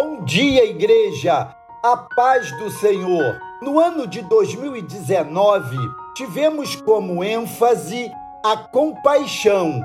Bom dia, igreja! A paz do Senhor! No ano de 2019, tivemos como ênfase a compaixão.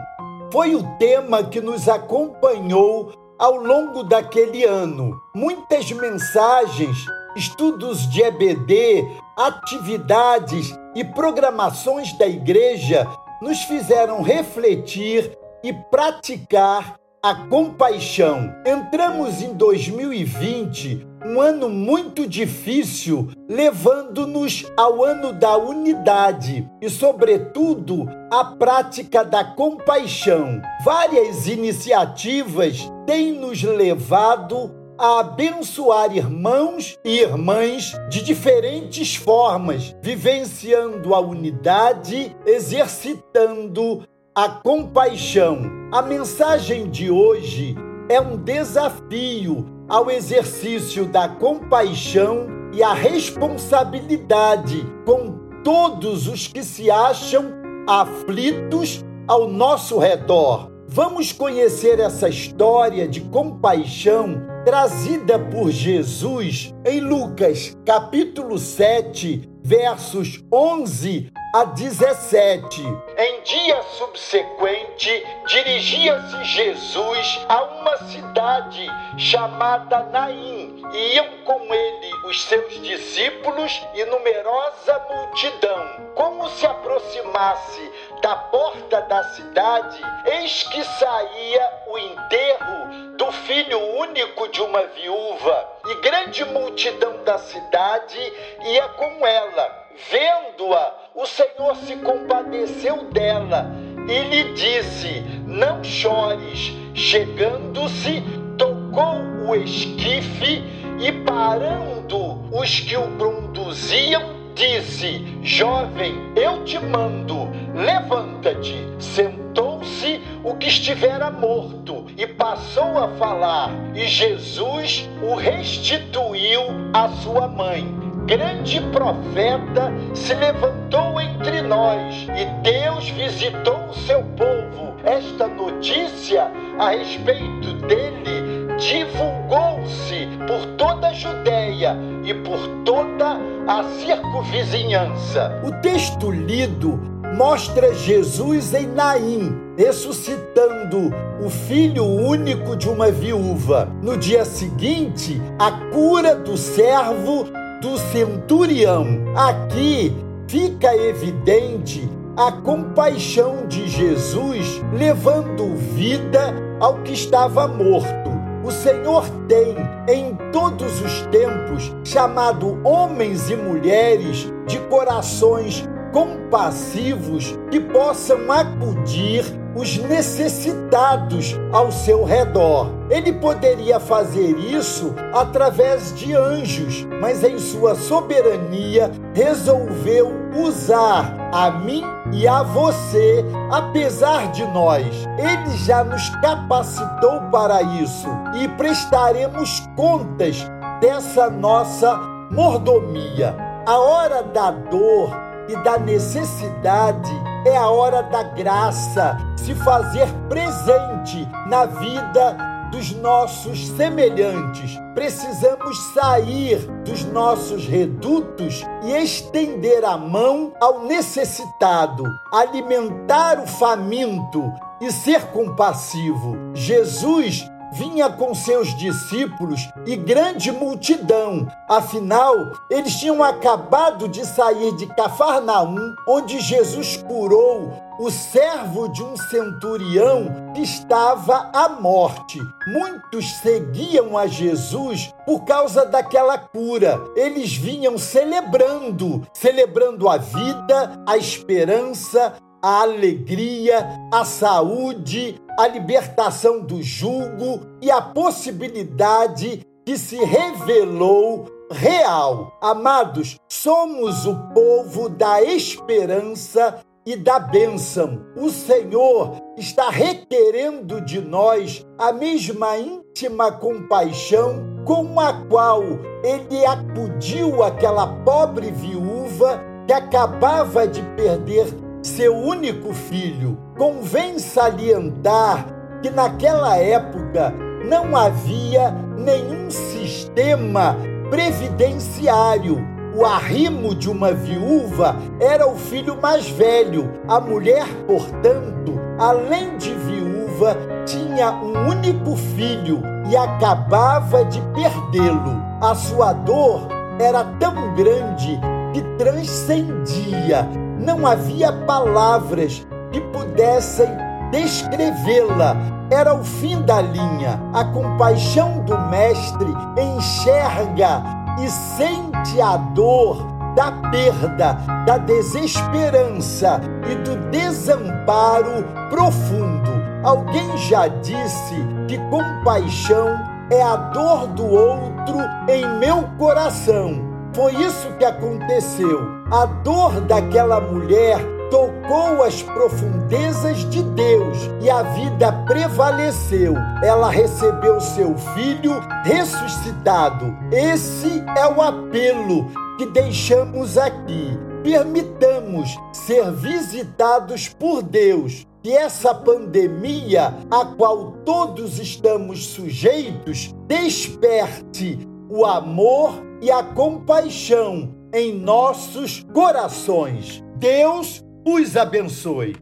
Foi o tema que nos acompanhou ao longo daquele ano. Muitas mensagens, estudos de EBD, atividades e programações da igreja nos fizeram refletir e praticar a compaixão. Entramos em 2020, um ano muito difícil, levando-nos ao ano da unidade e, sobretudo, a prática da compaixão. Várias iniciativas têm nos levado a abençoar irmãos e irmãs de diferentes formas, vivenciando a unidade, exercitando a compaixão. A mensagem de hoje é um desafio ao exercício da compaixão e a responsabilidade com todos os que se acham aflitos ao nosso redor. Vamos conhecer essa história de compaixão trazida por Jesus em Lucas, capítulo 7, versos 11 a 17. Em dia subsequente, dirigia-se Jesus a uma cidade chamada Naim, e iam com ele os seus discípulos e numerosa multidão. Como se aproximasse da porta da cidade, eis que saía o enterro do filho único de uma viúva, e grande multidão da cidade ia com ela Vendo-a, o Senhor se compadeceu dela e lhe disse: Não chores. Chegando-se, tocou o esquife e, parando os que o conduziam, disse: Jovem, eu te mando, levanta-te. Sentou-se o que estivera morto e passou a falar, e Jesus o restituiu à sua mãe grande profeta se levantou entre nós e Deus visitou o seu povo. Esta notícia a respeito dele divulgou-se por toda a Judéia e por toda a circunvizinhança. O texto lido mostra Jesus em Naim, ressuscitando o filho único de uma viúva. No dia seguinte, a cura do servo do centurião. Aqui fica evidente a compaixão de Jesus levando vida ao que estava morto. O Senhor tem, em todos os tempos, chamado homens e mulheres de corações compassivos que possam acudir os necessitados ao seu redor. Ele poderia fazer isso através de anjos, mas em sua soberania resolveu usar a mim e a você, apesar de nós. Ele já nos capacitou para isso e prestaremos contas dessa nossa mordomia. A hora da dor e da necessidade é a hora da graça se fazer presente na vida dos nossos semelhantes. Precisamos sair dos nossos redutos e estender a mão ao necessitado, alimentar o faminto e ser compassivo. Jesus vinha com seus discípulos e grande multidão. Afinal, eles tinham acabado de sair de Cafarnaum, onde Jesus curou o servo de um centurião que estava à morte. Muitos seguiam a Jesus por causa daquela cura. Eles vinham celebrando, celebrando a vida, a esperança, a alegria, a saúde, a libertação do jugo e a possibilidade que se revelou real. Amados, somos o povo da esperança e da bênção. O Senhor está requerendo de nós a mesma íntima compaixão com a qual ele acudiu aquela pobre viúva que acabava de perder seu único filho. Convém salientar que naquela época não havia nenhum sistema previdenciário. O arrimo de uma viúva era o filho mais velho. A mulher, portanto, além de viúva, tinha um único filho e acabava de perdê-lo. A sua dor era tão grande que transcendia. Não havia palavras que pudessem descrevê-la. Era o fim da linha. A compaixão do Mestre enxerga e sente a dor da perda, da desesperança e do desamparo profundo. Alguém já disse que compaixão é a dor do outro em meu coração. Foi isso que aconteceu. A dor daquela mulher tocou as profundezas de Deus e a vida prevaleceu. Ela recebeu seu filho ressuscitado. Esse é o apelo que deixamos aqui. Permitamos ser visitados por Deus. E essa pandemia a qual todos estamos sujeitos desperte o amor e a compaixão em nossos corações. Deus os abençoe.